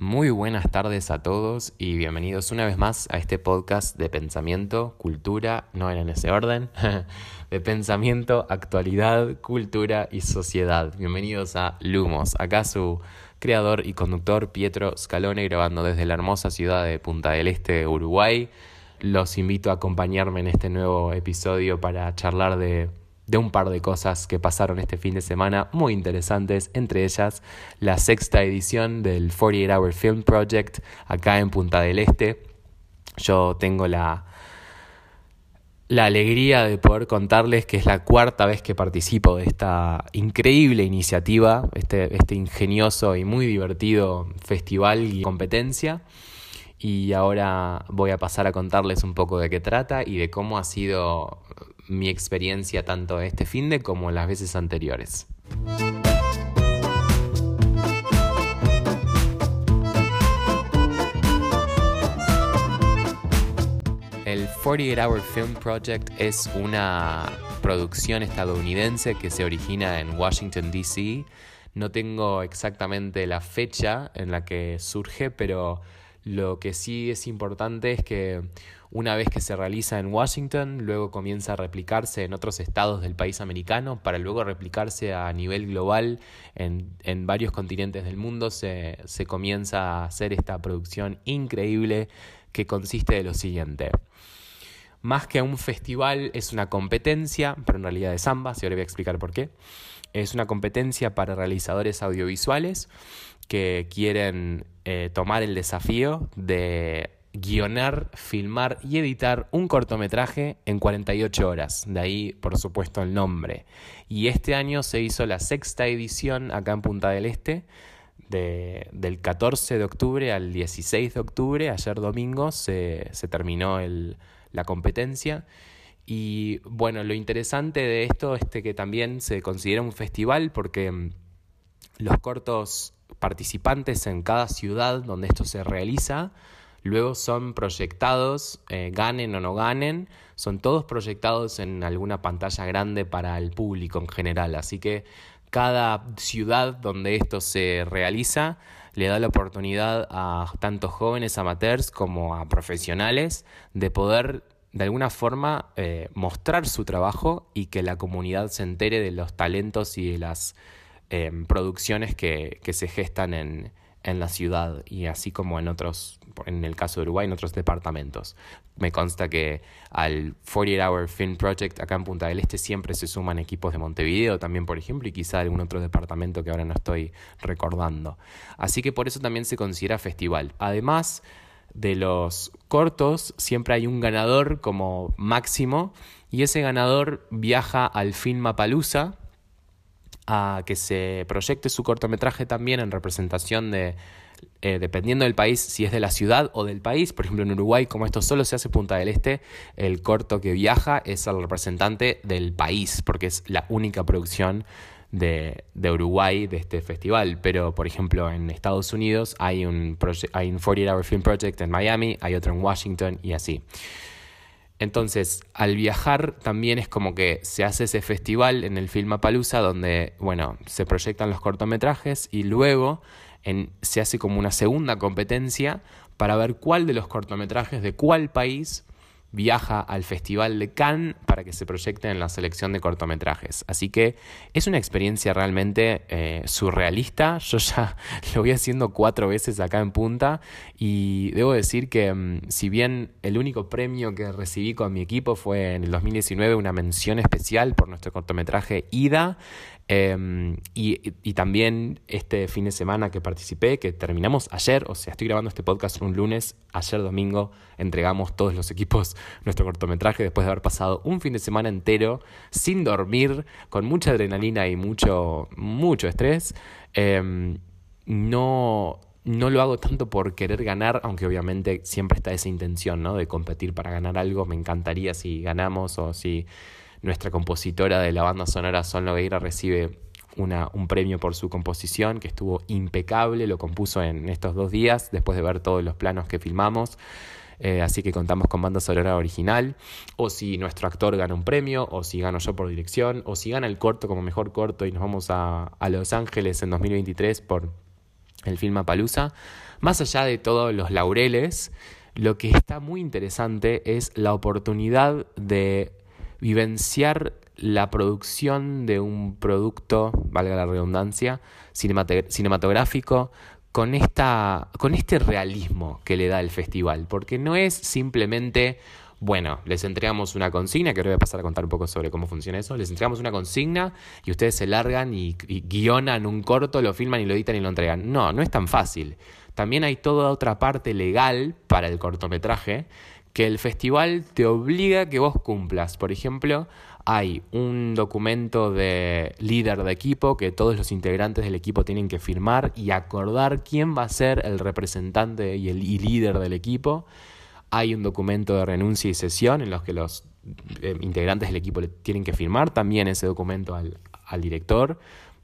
Muy buenas tardes a todos y bienvenidos una vez más a este podcast de pensamiento, cultura, no en ese orden, de pensamiento, actualidad, cultura y sociedad. Bienvenidos a Lumos, acá su creador y conductor Pietro Scalone grabando desde la hermosa ciudad de Punta del Este, Uruguay. Los invito a acompañarme en este nuevo episodio para charlar de de un par de cosas que pasaron este fin de semana muy interesantes, entre ellas la sexta edición del 48 Hour Film Project acá en Punta del Este. Yo tengo la, la alegría de poder contarles que es la cuarta vez que participo de esta increíble iniciativa, este, este ingenioso y muy divertido festival y competencia. Y ahora voy a pasar a contarles un poco de qué trata y de cómo ha sido mi experiencia tanto este fin de como las veces anteriores. El 48 Hour Film Project es una producción estadounidense que se origina en Washington, D.C. No tengo exactamente la fecha en la que surge, pero lo que sí es importante es que una vez que se realiza en Washington, luego comienza a replicarse en otros estados del país americano, para luego replicarse a nivel global en, en varios continentes del mundo, se, se comienza a hacer esta producción increíble que consiste de lo siguiente. Más que un festival, es una competencia, pero en realidad es ambas, y ahora voy a explicar por qué. Es una competencia para realizadores audiovisuales que quieren eh, tomar el desafío de guionar, filmar y editar un cortometraje en 48 horas. De ahí, por supuesto, el nombre. Y este año se hizo la sexta edición acá en Punta del Este. del 14 de octubre al 16 de octubre, ayer domingo, se, terminó la competencia. Y bueno, lo interesante de esto es que también se considera un festival porque mm, los cortos participantes en cada ciudad donde esto se realiza luego son proyectados, eh, ganen o no ganen, son todos proyectados en alguna pantalla grande para el público en general. Así que cada ciudad donde esto se realiza le da la oportunidad a tanto jóvenes amateurs como a profesionales de poder de alguna forma eh, mostrar su trabajo y que la comunidad se entere de los talentos y de las eh, producciones que, que se gestan en, en la ciudad y así como en otros, en el caso de Uruguay, en otros departamentos. Me consta que al 48 Hour Film Project acá en Punta del Este siempre se suman equipos de Montevideo también, por ejemplo, y quizá algún otro departamento que ahora no estoy recordando. Así que por eso también se considera festival. Además de los cortos, siempre hay un ganador como máximo y ese ganador viaja al Film Filmapalooza, a que se proyecte su cortometraje también en representación de, eh, dependiendo del país, si es de la ciudad o del país. Por ejemplo, en Uruguay, como esto solo se hace Punta del Este, el corto que viaja es el representante del país, porque es la única producción de, de Uruguay de este festival. Pero, por ejemplo, en Estados Unidos hay un, hay un 48 Hour Film Project en Miami, hay otro en Washington y así. Entonces, al viajar también es como que se hace ese festival en el Filmapalooza donde, bueno, se proyectan los cortometrajes y luego se hace como una segunda competencia para ver cuál de los cortometrajes de cuál país viaja al Festival de Cannes para que se proyecte en la selección de cortometrajes. Así que es una experiencia realmente eh, surrealista. Yo ya lo voy haciendo cuatro veces acá en Punta y debo decir que mm, si bien el único premio que recibí con mi equipo fue en el 2019 una mención especial por nuestro cortometraje Ida, Em, y, también este fin de semana que participé, que terminamos ayer, o sea, estoy grabando este podcast un lunes, ayer domingo entregamos todos los equipos nuestro cortometraje después de haber pasado un fin de semana entero sin dormir, con mucha adrenalina y mucho, mucho estrés. Em, no, no lo hago tanto por querer ganar, aunque obviamente siempre está esa intención, ¿no? De competir para ganar algo. Me encantaría si ganamos o si nuestra compositora de la banda sonora Son Logueira recibe una, un premio por su composición, que estuvo impecable, lo compuso en estos dos días, después de ver todos los planos que filmamos. Eh, así que contamos con banda sonora original, o si nuestro actor gana un premio, o si gano yo por dirección, o si gana el corto como mejor corto y nos vamos a, a Los Ángeles en 2023 por el film Palusa más allá de todos los laureles, lo que está muy interesante es la oportunidad de vivenciar la producción de un producto, valga la redundancia, cinematográfico con, esta, con este realismo que le da el festival, porque no es simplemente bueno, les entregamos una consigna, que ahora voy a pasar a contar un poco sobre cómo funciona eso. Les entregamos una consigna y ustedes se largan y, y, guionan un corto, lo filman y lo editan y lo entregan. No, no es tan fácil. También hay toda otra parte legal para el cortometraje que el festival te obliga a que vos cumplas. Por ejemplo, hay un documento de líder de equipo que todos los integrantes del equipo tienen que firmar y acordar quién va a ser el representante y el líder del equipo. Hay un documento de renuncia y sesión en los que los eh, integrantes del equipo tienen que firmar también ese documento al, director,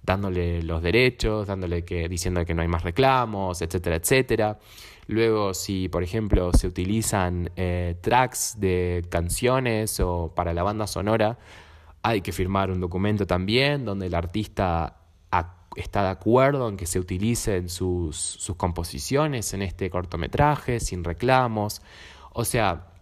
dándole los derechos, dándole que, diciendo que no hay más reclamos, etcétera, etcétera. Luego, si por ejemplo se utilizan eh, tracks de canciones o para la banda sonora, hay que firmar un documento también donde el artista está de acuerdo en que se utilicen sus, sus composiciones en este cortometraje, sin reclamos. O sea,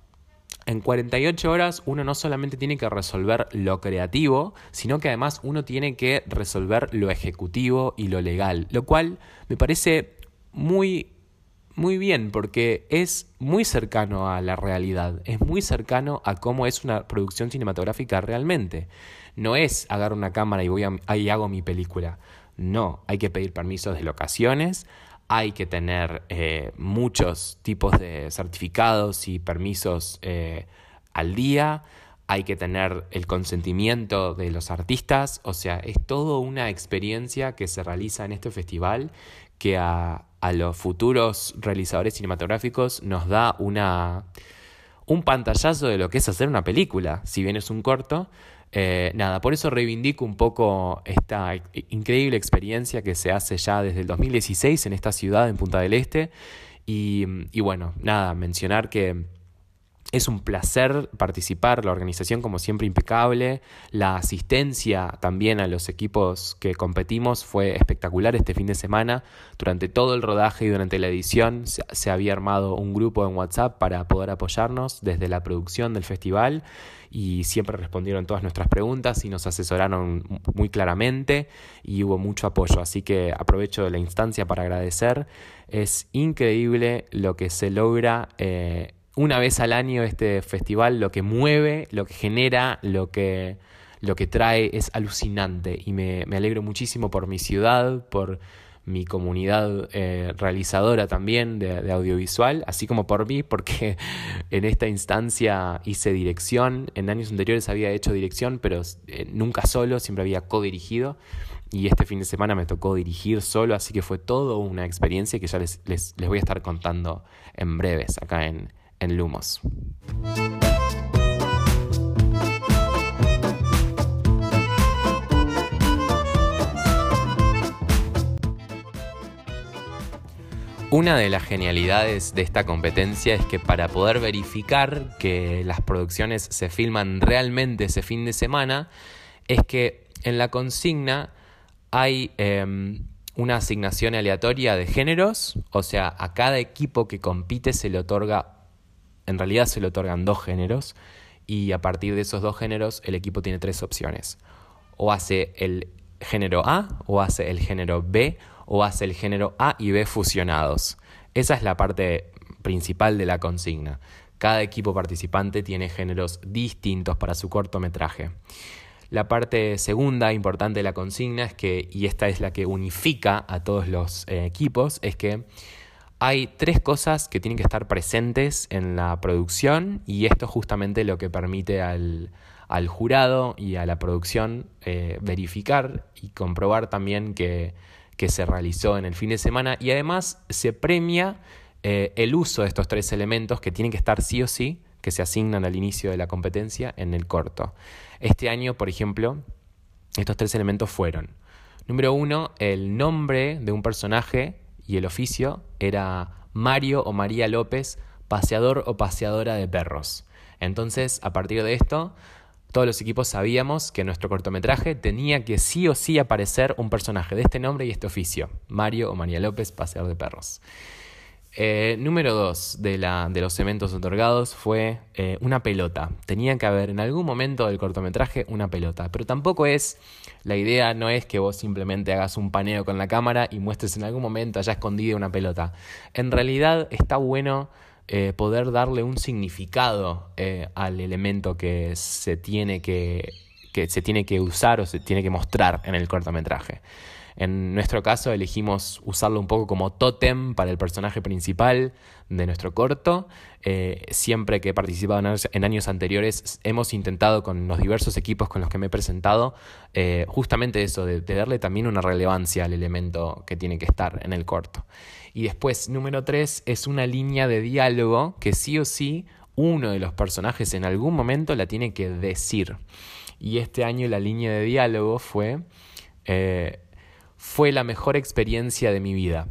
en 48 horas uno no solamente tiene que resolver lo creativo, sino que además uno tiene que resolver lo ejecutivo y lo legal, lo cual me parece muy muy bien porque es muy cercano a la realidad, es muy cercano a cómo es una producción cinematográfica realmente. No es agarrar una cámara y voy a, hago mi película. No, hay que pedir permisos de locaciones, hay que tener eh, muchos tipos de certificados y permisos eh, al día, hay que tener el consentimiento de los artistas, o sea, es toda una experiencia que se realiza en este festival que a, a los futuros realizadores cinematográficos nos da una, un pantallazo de lo que es hacer una película, si bien es un corto, eh, nada, por eso reivindico un poco esta increíble experiencia que se hace ya desde el 2016 en esta ciudad, en Punta del Este. Y, y bueno, nada, mencionar que es un placer participar, la organización como siempre impecable, la asistencia también a los equipos que competimos fue espectacular este fin de semana. Durante todo el rodaje y durante la edición se, había armado un grupo en WhatsApp para poder apoyarnos desde la producción del festival y siempre respondieron todas nuestras preguntas y nos asesoraron muy claramente y hubo mucho apoyo. Así que aprovecho la instancia para agradecer. Es increíble lo que se logra. Eh, una vez al año este festival, lo que mueve, lo que genera, lo que, lo que trae es alucinante. Y me, alegro muchísimo por mi ciudad, por mi comunidad eh, realizadora también de, audiovisual, así como por mí, porque en esta instancia hice dirección, en años anteriores había hecho dirección, pero eh, nunca solo, siempre había co-dirigido, y este fin de semana me tocó dirigir solo, así que fue todo una experiencia que ya les, les, les voy a estar contando en breves acá en, en Lumos. Una de las genialidades de esta competencia es que para poder verificar que las producciones se filman realmente ese fin de semana, es que en la consigna hay em, una asignación aleatoria de géneros, o sea, a cada equipo que compite se le otorga en realidad se le otorgan dos géneros y a partir de esos dos géneros el equipo tiene tres opciones. O hace el género A, o hace el género B, o hace el género A y B fusionados. Esa es la parte principal de la consigna. Cada equipo participante tiene géneros distintos para su cortometraje. La parte segunda importante de la consigna es que, y esta es la que unifica a todos los eh, equipos, es que hay tres cosas que tienen que estar presentes en la producción y esto es justamente lo que permite al, jurado y a la producción eh, verificar y comprobar también que, se realizó en el fin de semana y además se premia eh, el uso de estos tres elementos que tienen que estar sí o sí, que se asignan al inicio de la competencia en el corto. Este año, por ejemplo, estos tres elementos fueron, número uno, el nombre de un personaje y el oficio era Mario o María López, paseador o paseadora de perros. Entonces, a partir de esto, todos los equipos sabíamos que en nuestro cortometraje tenía que sí o sí aparecer un personaje de este nombre y este oficio, Mario o María López, paseador de perros. Eh, número dos de, los eventos otorgados fue eh, una pelota. Tenía que haber en algún momento del cortometraje una pelota, pero tampoco es, la idea no es que vos simplemente hagas un paneo con la cámara y muestres en algún momento allá escondida una pelota. En realidad está bueno eh, poder darle un significado al elemento que se tiene que se tiene que usar o se tiene que mostrar en el cortometraje. En nuestro caso elegimos usarlo un poco como tótem para el personaje principal de nuestro corto. Eh, siempre que he participado en años, anteriores hemos intentado con los diversos equipos con los que me he presentado eh, justamente eso, de, darle también una relevancia al elemento que tiene que estar en el corto. Y después, número tres, es una línea de diálogo que sí o sí uno de los personajes en algún momento la tiene que decir. Y este año la línea de diálogo fue... Eh, fue la mejor experiencia de mi vida.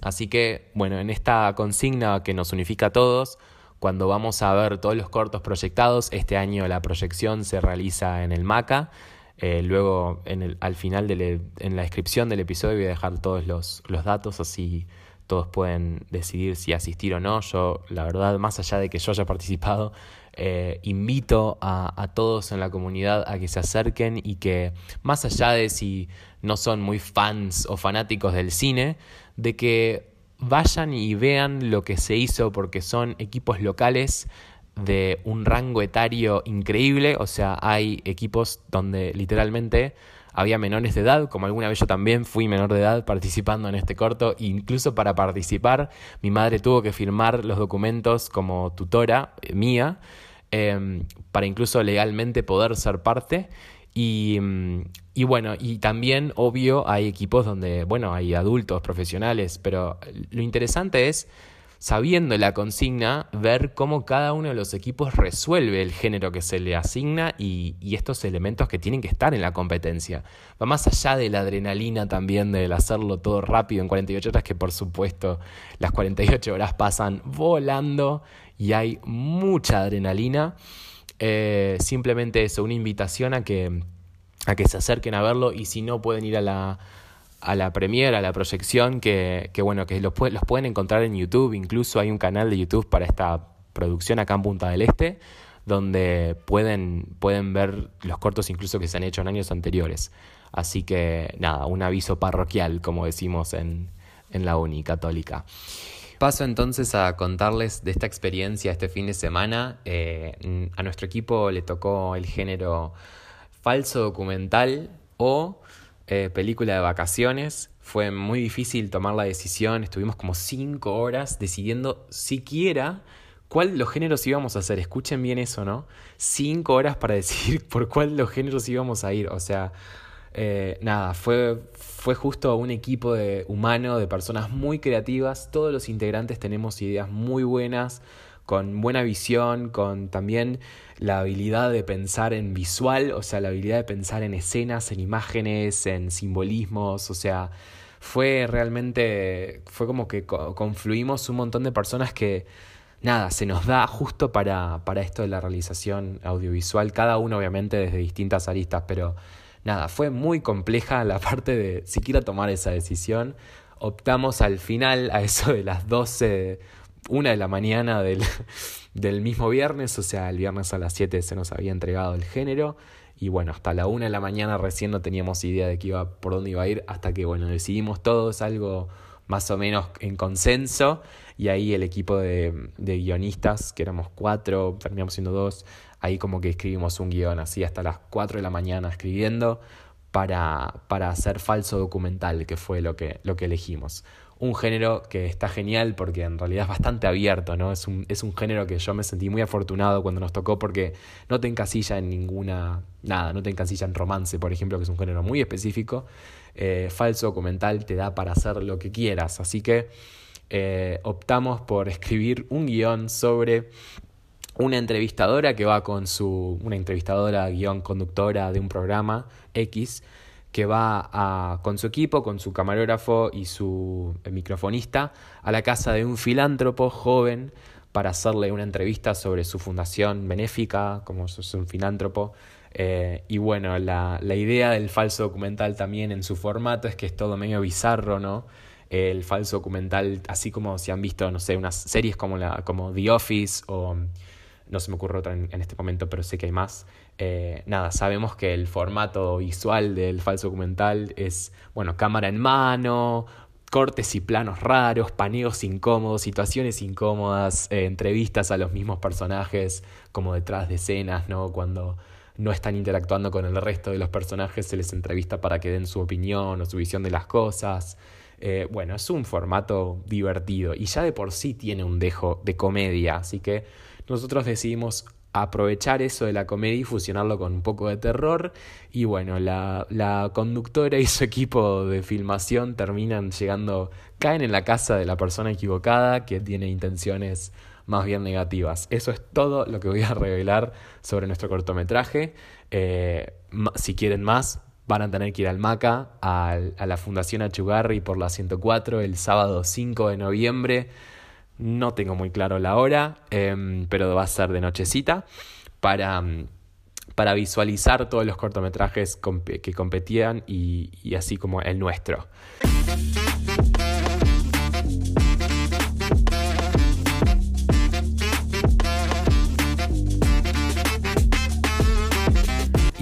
Así que, bueno, en esta consigna que nos unifica a todos, cuando vamos a ver todos los cortos proyectados, este año la proyección se realiza en el MACA. Eh, luego, en el, al final, de en la descripción del episodio voy a dejar todos los, los datos, así todos pueden decidir si asistir o no. Yo, la verdad, más allá de que yo haya participado, eh, invito a, a, todos en la comunidad a que se acerquen y que, más allá de si no son muy fans o fanáticos del cine, de que vayan y vean lo que se hizo porque son equipos locales de un rango etario increíble, o sea, hay equipos donde literalmente había menores de edad, como alguna vez yo también fui menor de edad participando en este corto, incluso para participar mi madre tuvo que firmar los documentos como tutora eh, mía, em, para incluso legalmente poder ser parte. Y, mm, y, bueno, y también, obvio, hay equipos donde, bueno, hay adultos, profesionales, pero lo interesante es sabiendo la consigna, ver cómo cada uno de los equipos resuelve el género que se le asigna y, estos elementos que tienen que estar en la competencia. Va más allá de la adrenalina también del hacerlo todo rápido en 48 horas, que por supuesto las 48 horas pasan volando y hay mucha adrenalina. Eh, simplemente eso, una invitación a que, a que se acerquen a verlo y si no pueden ir a la a la premiere, a la proyección, que, que bueno, que los, los pueden encontrar en YouTube, incluso hay un canal de YouTube para esta producción acá en Punta del Este, donde pueden, pueden ver los cortos incluso que se han hecho en años anteriores. Así que nada, un aviso parroquial, como decimos en, en la Uni Católica. Paso entonces a contarles de esta experiencia este fin de semana. Eh, a nuestro equipo le tocó el género falso documental o eh, película de vacaciones. Fue muy difícil tomar la decisión. Estuvimos como cinco horas decidiendo siquiera cuál los géneros íbamos a hacer. Escuchen bien eso, ¿no? Cinco horas para decidir por cuál los géneros íbamos a ir. O sea, eh, nada, fue, fue justo un equipo de, humano de personas muy creativas. Todos los integrantes tenemos ideas muy buenas con buena visión, con también la habilidad de pensar en visual, o sea, la habilidad de pensar en escenas, en imágenes, en simbolismos, o sea, fue realmente, fue como que confluimos un montón de personas que, nada, se nos da justo para, para esto de la realización audiovisual, cada uno obviamente desde distintas aristas, pero nada, fue muy compleja la parte de siquiera tomar esa decisión. Optamos al final, a eso de las 12 una de la mañana del, del, mismo viernes, o sea, el viernes a las 7 se nos había entregado el género. Y bueno, hasta la una de la mañana recién no teníamos idea de qué iba, por dónde iba a ir, hasta que bueno, decidimos todos algo más o menos en consenso. Y ahí el equipo de, de guionistas, que éramos cuatro, terminamos siendo dos, ahí como que escribimos un guion así hasta las 4 de la mañana escribiendo para, para hacer falso documental, que fue lo que, lo que elegimos un género que está genial porque en realidad es bastante abierto, ¿no? Es un, es un género que yo me sentí muy afortunado cuando nos tocó porque no te encasilla en ninguna, nada, no te encasilla en romance, por ejemplo, que es un género muy específico. Eh, falso documental te da para hacer lo que quieras, así que eh, optamos por escribir un guion sobre una entrevistadora que va con su, una entrevistadora, guion conductora de un programa X, que va con su equipo, con su camarógrafo y su microfonista a la casa de un filántropo joven para hacerle una entrevista sobre su fundación benéfica, como es un filántropo. Eh, y bueno, la, idea del falso documental también en su formato es que es todo medio bizarro, ¿no? el falso documental, así como si han visto, no sé, unas series como, la, como The Office o no se me ocurre otra en, este momento, pero sé que hay más. Eh, nada, sabemos que el formato visual del falso documental es, bueno, cámara en mano, cortes y planos raros, paneos incómodos, situaciones incómodas, eh, entrevistas a los mismos personajes como detrás de escenas, ¿no? Cuando no están interactuando con el resto de los personajes, se les entrevista para que den su opinión o su visión de las cosas. Eh, bueno, es un formato divertido y ya de por sí tiene un dejo de comedia, así que nosotros decidimos aprovechar eso de la comedia y fusionarlo con un poco de terror. Y bueno, la, conductora y su equipo de filmación terminan llegando, caen en la casa de la persona equivocada que tiene intenciones más bien negativas. Eso es todo lo que voy a revelar sobre nuestro cortometraje. Eh, si quieren más, van a tener que ir al MACA, a, a la Fundación Achugarri por la 104 el sábado 5 de noviembre. No tengo muy claro la hora, em, pero va a ser de nochecita para, mm, para visualizar todos los cortometrajes que competían y, y así como el nuestro.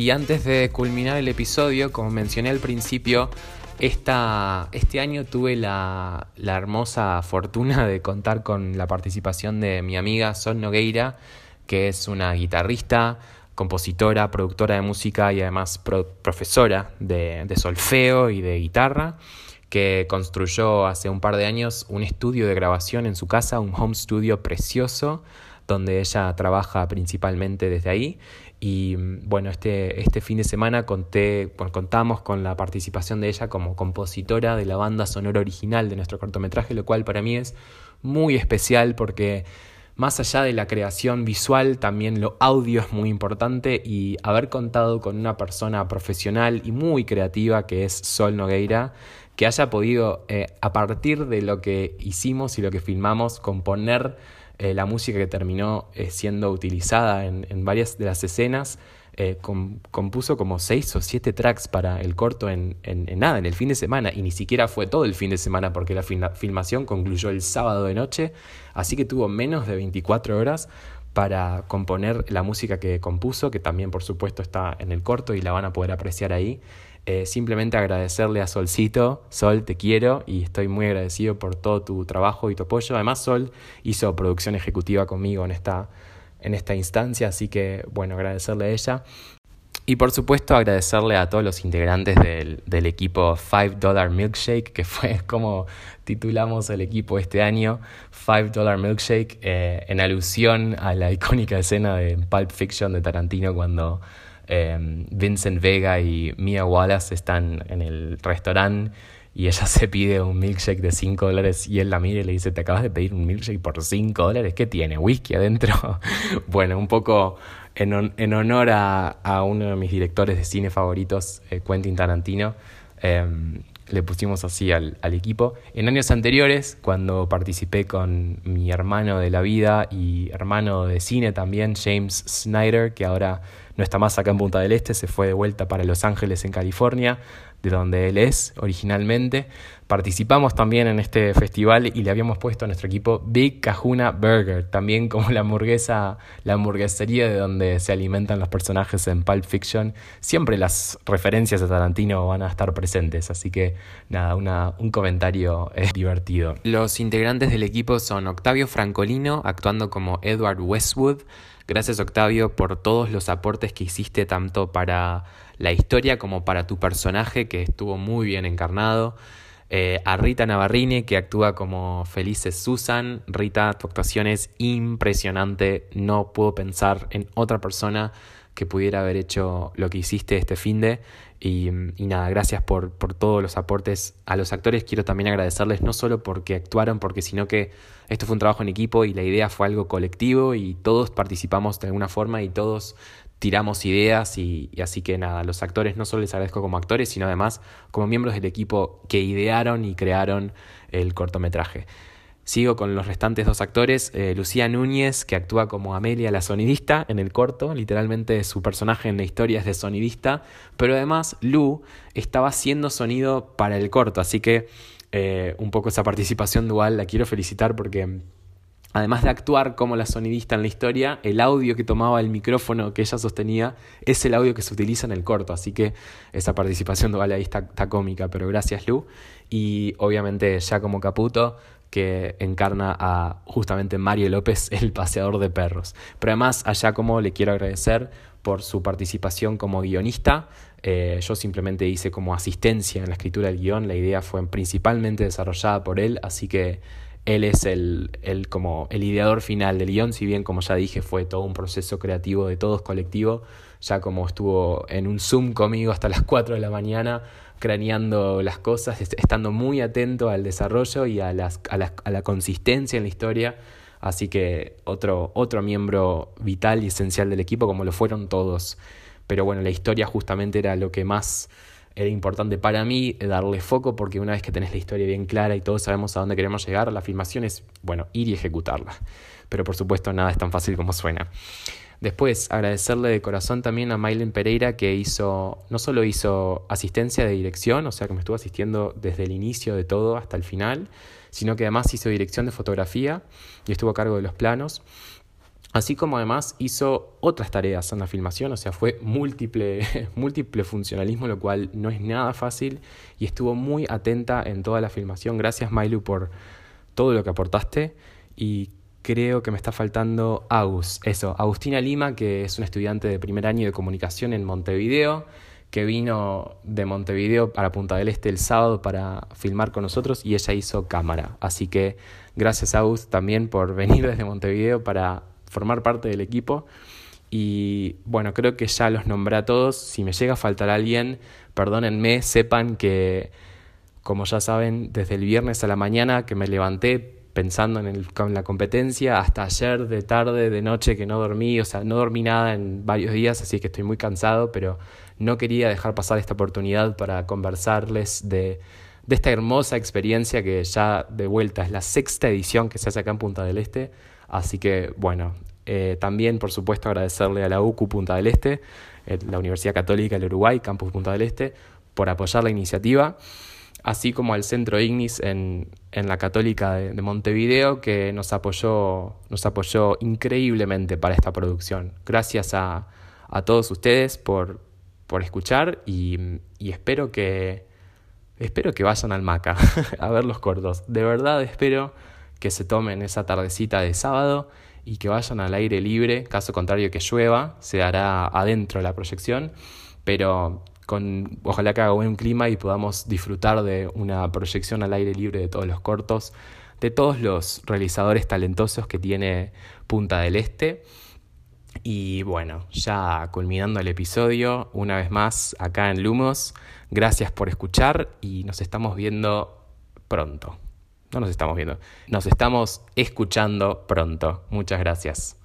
Y antes de culminar el episodio, como mencioné al principio, esta, este año tuve la, hermosa fortuna de contar con la participación de mi amiga Sol Nogueira, que es una guitarrista, compositora, productora de música y además profesora de solfeo y de guitarra, que construyó hace un par de años un estudio de grabación en su casa, un home studio precioso, donde ella trabaja principalmente desde ahí y bueno, este, este fin de semana conté, contamos con la participación de ella como compositora de la banda sonora original de nuestro cortometraje, lo cual para mí es muy especial porque más allá de la creación visual, también lo audio es muy importante y haber contado con una persona profesional y muy creativa que es Sol Nogueira, que haya podido, eh, a partir de lo que hicimos y lo que filmamos, componer eh, la música que terminó eh, siendo utilizada en, varias de las escenas, eh, compuso como seis o siete tracks para el corto en, nada, en el fin de semana, y ni siquiera fue todo el fin de semana porque la filmación concluyó el sábado de noche, así que tuvo menos de 24 horas para componer la música que compuso, que también por supuesto está en el corto y la van a poder apreciar ahí. Eh, simplemente agradecerle a Solcito, Sol, te quiero y estoy muy agradecido por todo tu trabajo y tu apoyo. Además, Sol hizo producción ejecutiva conmigo en esta, en esta instancia, así que bueno, agradecerle a ella. Y por supuesto agradecerle a todos los integrantes del, del equipo Five Dollar Milkshake, que fue como titulamos el equipo este año, Five Dollar Milkshake, eh, en alusión a la icónica escena de Pulp Fiction de Tarantino cuando Em, Vincent Vega y Mia Wallace están en el restaurante y ella se pide un milkshake de 5 dólares y él la mira y le dice, ¿te acabas de pedir un milkshake por 5 dólares? ¿Qué tiene? ¿Whisky adentro? bueno, un poco en, en honor a, uno de mis directores de cine favoritos, eh, Quentin Tarantino. Em, le pusimos así al, al, equipo. En años anteriores, cuando participé con mi hermano de la vida y hermano de cine también, James Snyder, que ahora no está más acá en Punta del Este, se fue de vuelta para Los Ángeles, en California, de donde él es originalmente. Participamos también en este festival y le habíamos puesto a nuestro equipo Big Kahuna Burger, también como la hamburguesa, la hamburguesería de donde se alimentan los personajes en Pulp Fiction. Siempre las referencias a Tarantino van a estar presentes, así que nada, un comentario eh, divertido. Los integrantes del equipo son Octavio Francolino, actuando como Edward Westwood, Gracias Octavio por todos los aportes que hiciste tanto para la historia como para tu personaje que estuvo muy bien encarnado. Eh, a Rita Navarrini que actúa como Felices Susan. Rita, tu actuación es impresionante. No puedo pensar en otra persona que pudiera haber hecho lo que hiciste este fin de. Y, nada, gracias por, por, todos los aportes a los actores. Quiero también agradecerles no solo porque actuaron, porque sino que esto fue un trabajo en equipo y la idea fue algo colectivo y todos participamos de alguna forma y todos tiramos ideas y, y así que nada, los actores no solo les agradezco como actores, sino además como miembros del equipo que idearon y crearon el cortometraje. Sigo con los restantes dos actores, eh, Lucía Núñez, que actúa como Amelia la sonidista en el corto, literalmente su personaje en la historia es de sonidista, pero además Lu estaba haciendo sonido para el corto, así que eh, un poco esa participación dual, la quiero felicitar porque además de actuar como la sonidista en la historia, el audio que tomaba el micrófono que ella sostenía es el audio que se utiliza en el corto, así que esa participación dual ahí está, está cómica, pero gracias Lu. Y obviamente ya como Caputo, que encarna a justamente Mario López, el paseador de perros. Pero además allá como le quiero agradecer por su participación como guionista. Eh, yo simplemente hice como asistencia en la escritura del guion, la idea fue principalmente desarrollada por él, así que él es el, el, como el ideador final del guion, si bien como ya dije fue todo un proceso creativo de todos colectivo, ya como estuvo en un Zoom conmigo hasta las 4 de la mañana craneando las cosas, estando muy atento al desarrollo y a, las, a, la, a la consistencia en la historia. Así que otro, otro miembro vital y esencial del equipo, como lo fueron todos. Pero bueno, la historia justamente era lo que más era importante para mí, darle foco, porque una vez que tenés la historia bien clara y todos sabemos a dónde queremos llegar, la filmación es, bueno, ir y ejecutarla. Pero por supuesto nada es tan fácil como suena. Después, agradecerle de corazón también a Mailen Pereira que hizo, no solo hizo asistencia de dirección, o sea que me estuvo asistiendo desde el inicio de todo hasta el final, sino que además hizo dirección de fotografía y estuvo a cargo de los planos. Así como además hizo otras tareas en la filmación, o sea, fue múltiple, múltiple funcionalismo, lo cual no es nada fácil y estuvo muy atenta en toda la filmación. Gracias, Mailu, por todo lo que aportaste y creo que me está faltando Agus, eso, Agustina Lima, que es una estudiante de primer año de comunicación en Montevideo, que vino de Montevideo para Punta del Este el sábado para filmar con nosotros y ella hizo cámara. Así que gracias Agus también por venir desde Montevideo para formar parte del equipo. Y bueno, creo que ya los nombré a todos. Si me llega a faltar alguien, perdónenme, sepan que, como ya saben, desde el viernes a la mañana que me levanté pensando en, el, la competencia hasta ayer de tarde, de noche que no dormí, o sea, no dormí nada en varios días, así que estoy muy cansado, pero no quería dejar pasar esta oportunidad para conversarles de, de esta hermosa experiencia que ya de vuelta es la sexta edición que se hace acá en Punta del Este, así que bueno, eh, también por supuesto agradecerle a la UCU Punta del Este, eh, la Universidad Católica del Uruguay, Campus Punta del Este, por apoyar la iniciativa así como al Centro Ignis en, en la Católica de, Montevideo, que nos apoyó, nos apoyó increíblemente para esta producción. Gracias a, a todos ustedes por, por escuchar y, y, espero que espero que vayan al Maca a ver los cortos. De verdad espero que se tomen esa tardecita de sábado y que vayan al aire libre, caso contrario que llueva, se hará adentro de la proyección, pero con, ojalá que haga buen clima y podamos disfrutar de una proyección al aire libre de todos los cortos, de todos los realizadores talentosos que tiene Punta del Este. Y bueno, ya culminando el episodio, una vez más acá en Lumos, gracias por escuchar y nos estamos viendo pronto. No nos estamos viendo, nos estamos escuchando pronto. Muchas gracias.